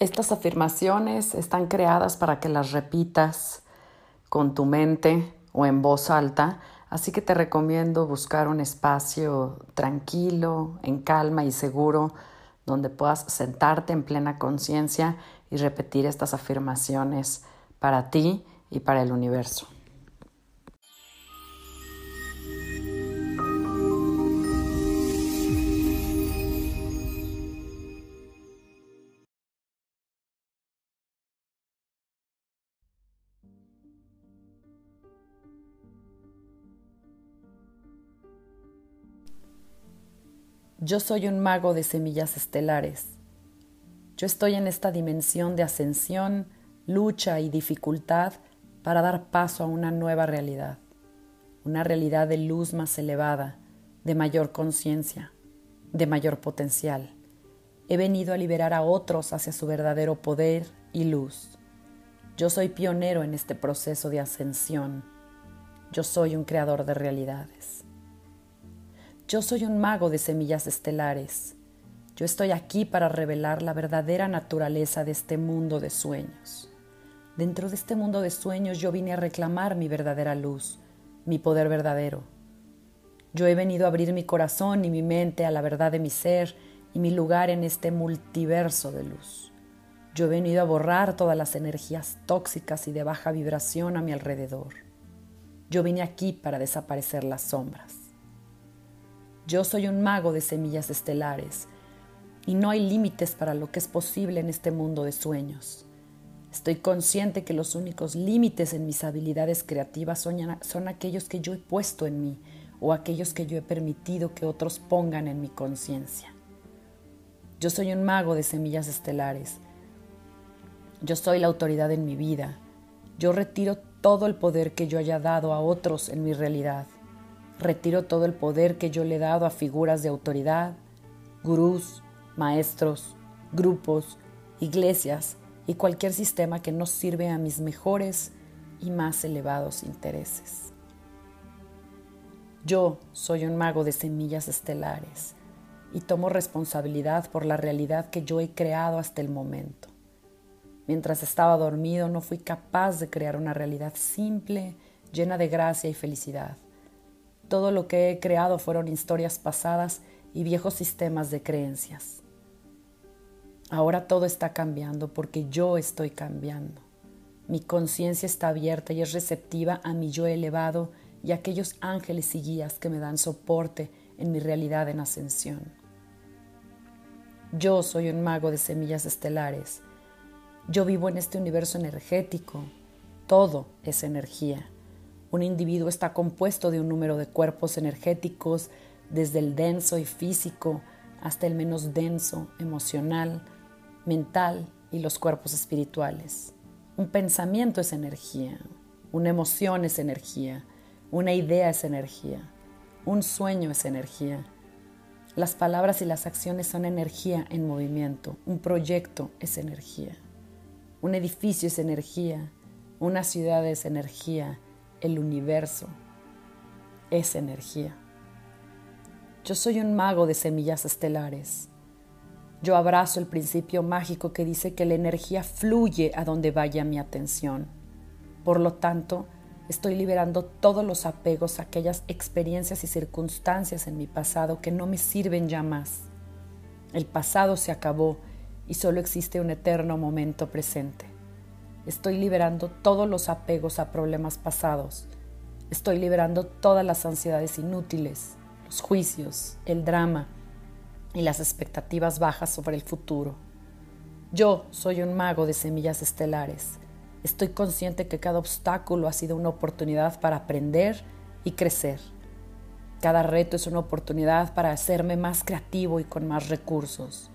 Estas afirmaciones están creadas para que las repitas con tu mente o en voz alta, así que te recomiendo buscar un espacio tranquilo, en calma y seguro, donde puedas sentarte en plena conciencia y repetir estas afirmaciones para ti y para el universo. Yo soy un mago de semillas estelares. Yo estoy en esta dimensión de ascensión, lucha y dificultad para dar paso a una nueva realidad, una realidad de luz más elevada, de mayor conciencia, de mayor potencial. He venido a liberar a otros hacia su verdadero poder y luz. Yo soy pionero en este proceso de ascensión. Yo soy un creador de realidades. Yo soy un mago de semillas estelares. Yo estoy aquí para revelar la verdadera naturaleza de este mundo de sueños. Dentro de este mundo de sueños yo vine a reclamar mi verdadera luz, mi poder verdadero. Yo he venido a abrir mi corazón y mi mente a la verdad de mi ser y mi lugar en este multiverso de luz. Yo he venido a borrar todas las energías tóxicas y de baja vibración a mi alrededor. Yo vine aquí para desaparecer las sombras. Yo soy un mago de semillas estelares y no hay límites para lo que es posible en este mundo de sueños. Estoy consciente que los únicos límites en mis habilidades creativas son, aquellos que yo he puesto en mí o aquellos que yo he permitido que otros pongan en mi conciencia. Yo soy un mago de semillas estelares. Yo soy la autoridad en mi vida. Yo retiro todo el poder que yo haya dado a otros en mi realidad. Retiro todo el poder que yo le he dado a figuras de autoridad, gurús, maestros, grupos, iglesias y cualquier sistema que no sirve a mis mejores y más elevados intereses. Yo soy un mago de semillas estelares y tomo responsabilidad por la realidad que yo he creado hasta el momento. Mientras estaba dormido no fui capaz de crear una realidad simple, llena de gracia y felicidad. Todo lo que he creado fueron historias pasadas y viejos sistemas de creencias. Ahora todo está cambiando porque yo estoy cambiando. Mi conciencia está abierta y es receptiva a mi yo elevado y a aquellos ángeles y guías que me dan soporte en mi realidad en ascensión. Yo soy un mago de semillas estelares. Yo vivo en este universo energético. Todo es energía. Un individuo está compuesto de un número de cuerpos energéticos, desde el denso y físico hasta el menos denso, emocional, mental y los cuerpos espirituales. Un pensamiento es energía, una emoción es energía, una idea es energía, un sueño es energía. Las palabras y las acciones son energía en movimiento, un proyecto es energía, un edificio es energía, una ciudad es energía, el universo es energía. Yo soy un mago de semillas estelares. Yo abrazo el principio mágico que dice que la energía fluye a donde vaya mi atención. Por lo tanto, estoy liberando todos los apegos a aquellas experiencias y circunstancias en mi pasado que no me sirven ya más. El pasado se acabó y solo existe un eterno momento presente. Estoy liberando todos los apegos a problemas pasados. Estoy liberando todas las ansiedades inútiles, los juicios, el drama y las expectativas bajas sobre el futuro. Yo soy un mago de semillas estelares. Estoy consciente que cada obstáculo ha sido una oportunidad para aprender y crecer. Cada reto es una oportunidad para hacerme más creativo y con más recursos.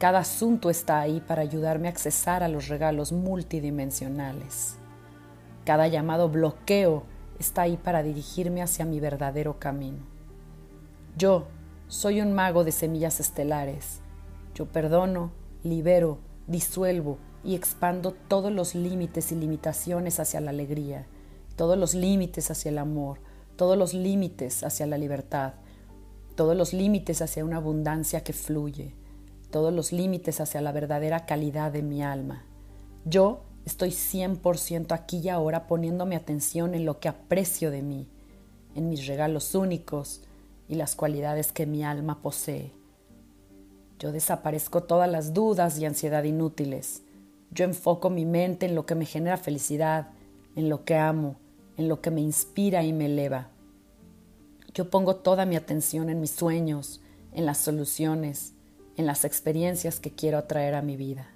Cada asunto está ahí para ayudarme a accesar a los regalos multidimensionales. Cada llamado bloqueo está ahí para dirigirme hacia mi verdadero camino. Yo soy un mago de semillas estelares. Yo perdono, libero, disuelvo y expando todos los límites y limitaciones hacia la alegría, todos los límites hacia el amor, todos los límites hacia la libertad, todos los límites hacia una abundancia que fluye todos los límites hacia la verdadera calidad de mi alma. Yo estoy 100% aquí y ahora poniendo mi atención en lo que aprecio de mí, en mis regalos únicos y las cualidades que mi alma posee. Yo desaparezco todas las dudas y ansiedad inútiles. Yo enfoco mi mente en lo que me genera felicidad, en lo que amo, en lo que me inspira y me eleva. Yo pongo toda mi atención en mis sueños, en las soluciones, en las experiencias que quiero atraer a mi vida.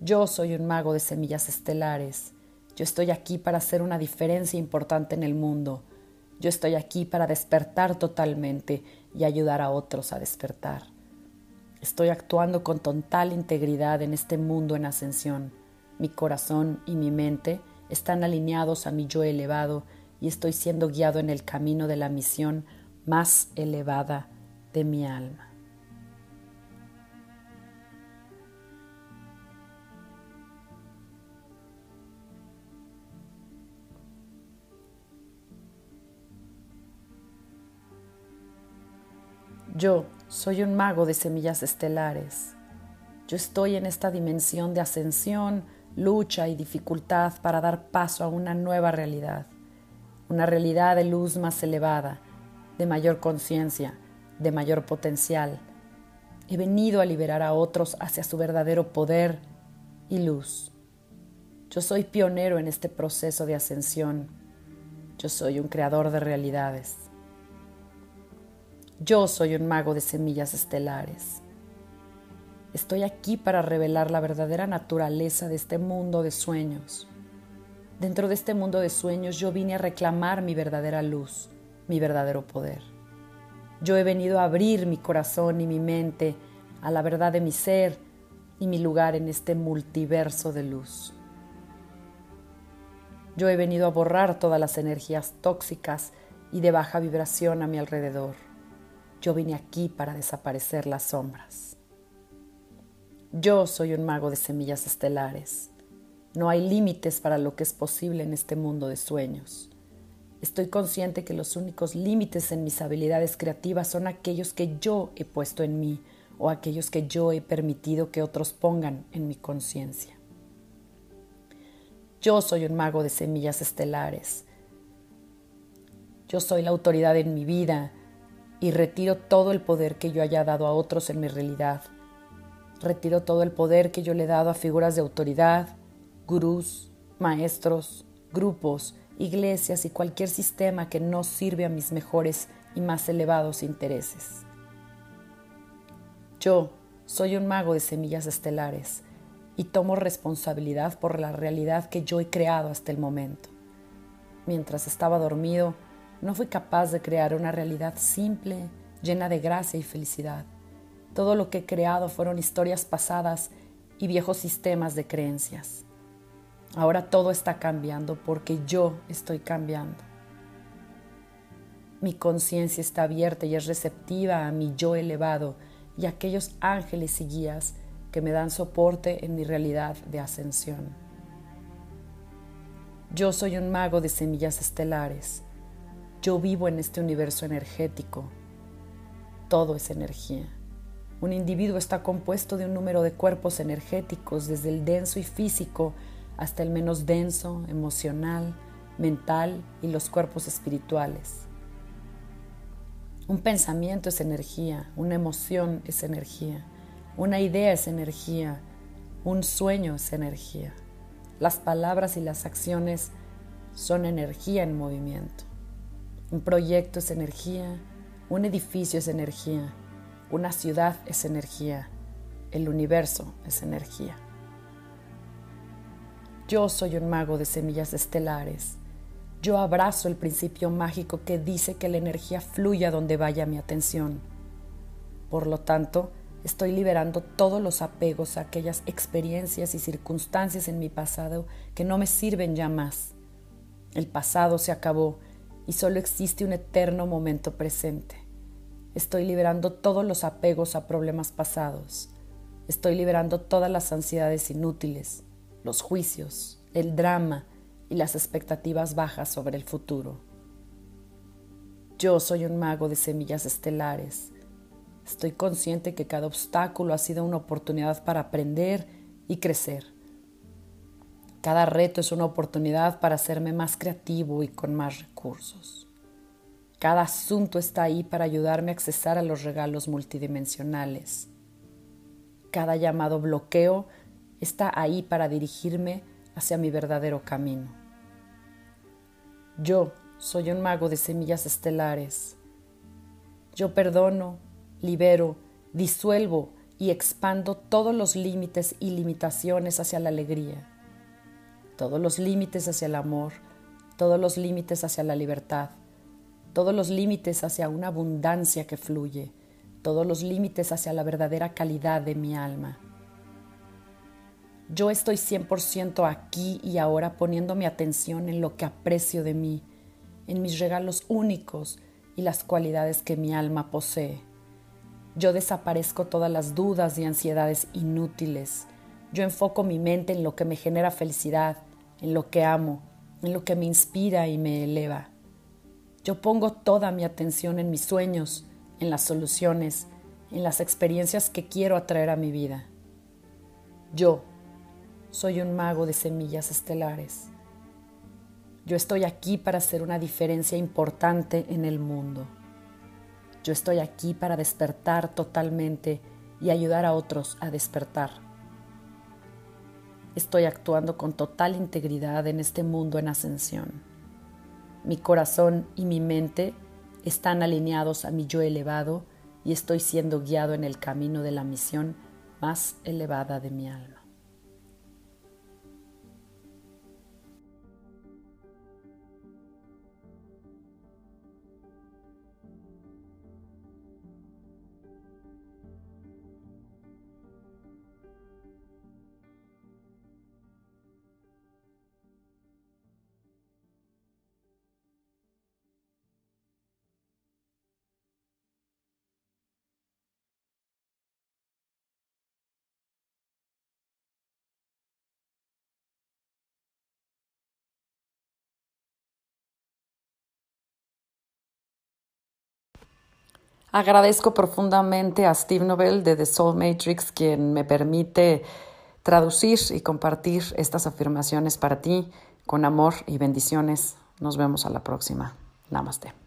Yo soy un mago de semillas estelares. Yo estoy aquí para hacer una diferencia importante en el mundo. Yo estoy aquí para despertar totalmente y ayudar a otros a despertar. Estoy actuando con total integridad en este mundo en ascensión. Mi corazón y mi mente están alineados a mi yo elevado y estoy siendo guiado en el camino de la misión más elevada de mi alma. Yo soy un mago de semillas estelares. Yo estoy en esta dimensión de ascensión, lucha y dificultad para dar paso a una nueva realidad, una realidad de luz más elevada, de mayor conciencia, de mayor potencial. He venido a liberar a otros hacia su verdadero poder y luz. Yo soy pionero en este proceso de ascensión. Yo soy un creador de realidades. Yo soy un mago de semillas estelares. Estoy aquí para revelar la verdadera naturaleza de este mundo de sueños. Dentro de este mundo de sueños yo vine a reclamar mi verdadera luz, mi verdadero poder. Yo he venido a abrir mi corazón y mi mente a la verdad de mi ser y mi lugar en este multiverso de luz. Yo he venido a borrar todas las energías tóxicas y de baja vibración a mi alrededor. Yo vine aquí para desaparecer las sombras. Yo soy un mago de semillas estelares. No hay límites para lo que es posible en este mundo de sueños. Estoy consciente que los únicos límites en mis habilidades creativas son aquellos que yo he puesto en mí o aquellos que yo he permitido que otros pongan en mi conciencia. Yo soy un mago de semillas estelares. Yo soy la autoridad en mi vida, y retiro todo el poder que yo haya dado a otros en mi realidad. Retiro todo el poder que yo le he dado a figuras de autoridad, gurús, maestros, grupos, iglesias y cualquier sistema que no sirve a mis mejores y más elevados intereses. Yo soy un mago de semillas estelares y tomo responsabilidad por la realidad que yo he creado hasta el momento. Mientras estaba dormido, no fui capaz de crear una realidad simple, llena de gracia y felicidad. Todo lo que he creado fueron historias pasadas y viejos sistemas de creencias. Ahora todo está cambiando porque yo estoy cambiando. Mi conciencia está abierta y es receptiva a mi yo elevado y a aquellos ángeles y guías que me dan soporte en mi realidad de ascensión. Yo soy un mago de semillas estelares yo vivo en este universo energético. Todo es energía. Un individuo está compuesto de un número de cuerpos energéticos, desde el denso y físico hasta el menos denso, emocional, mental y los cuerpos espirituales. Un pensamiento es energía, una emoción es energía, una idea es energía, un sueño es energía. Las palabras y las acciones son energía en movimiento. Un proyecto es energía, un edificio es energía, una ciudad es energía, el universo es energía. Yo soy un mago de semillas estelares. Yo abrazo el principio mágico que dice que la energía fluya donde vaya mi atención. Por lo tanto, estoy liberando todos los apegos a aquellas experiencias y circunstancias en mi pasado que no me sirven ya más. El pasado se acabó y solo existe un eterno momento presente. Estoy liberando todos los apegos a problemas pasados. Estoy liberando todas las ansiedades inútiles, los juicios, el drama y las expectativas bajas sobre el futuro. Yo soy un mago de semillas estelares. Estoy consciente que cada obstáculo ha sido una oportunidad para aprender y crecer. Cada reto es una oportunidad para hacerme más creativo y con más recursos. Cada asunto está ahí para ayudarme a accesar a los regalos multidimensionales. Cada llamado bloqueo está ahí para dirigirme hacia mi verdadero camino. Yo soy un mago de semillas estelares. Yo perdono, libero, disuelvo y expando todos los límites y limitaciones hacia la alegría, todos los límites hacia el amor, todos los límites hacia la libertad, todos los límites hacia una abundancia que fluye, todos los límites hacia la verdadera calidad de mi alma. Yo estoy 100% aquí y ahora poniendo mi atención en lo que aprecio de mí, en mis regalos únicos y las cualidades que mi alma posee. Yo desaparezco todas las dudas y ansiedades inútiles. Yo enfoco mi mente en lo que me genera felicidad, en lo que amo, en lo que me inspira y me eleva. Yo pongo toda mi atención en mis sueños, en las soluciones, en las experiencias que quiero atraer a mi vida. Yo soy un mago de semillas estelares. Yo estoy aquí para hacer una diferencia importante en el mundo. Yo estoy aquí para despertar totalmente y ayudar a otros a despertar. Estoy actuando con total integridad en este mundo en ascensión. Mi corazón y mi mente están alineados a mi yo elevado y estoy siendo guiado en el camino de la misión más elevada de mi alma. Agradezco profundamente a Steve Nobel de The Soul Matrix, quien me permite traducir y compartir estas afirmaciones para ti con amor y bendiciones. Nos vemos a la próxima. Namaste.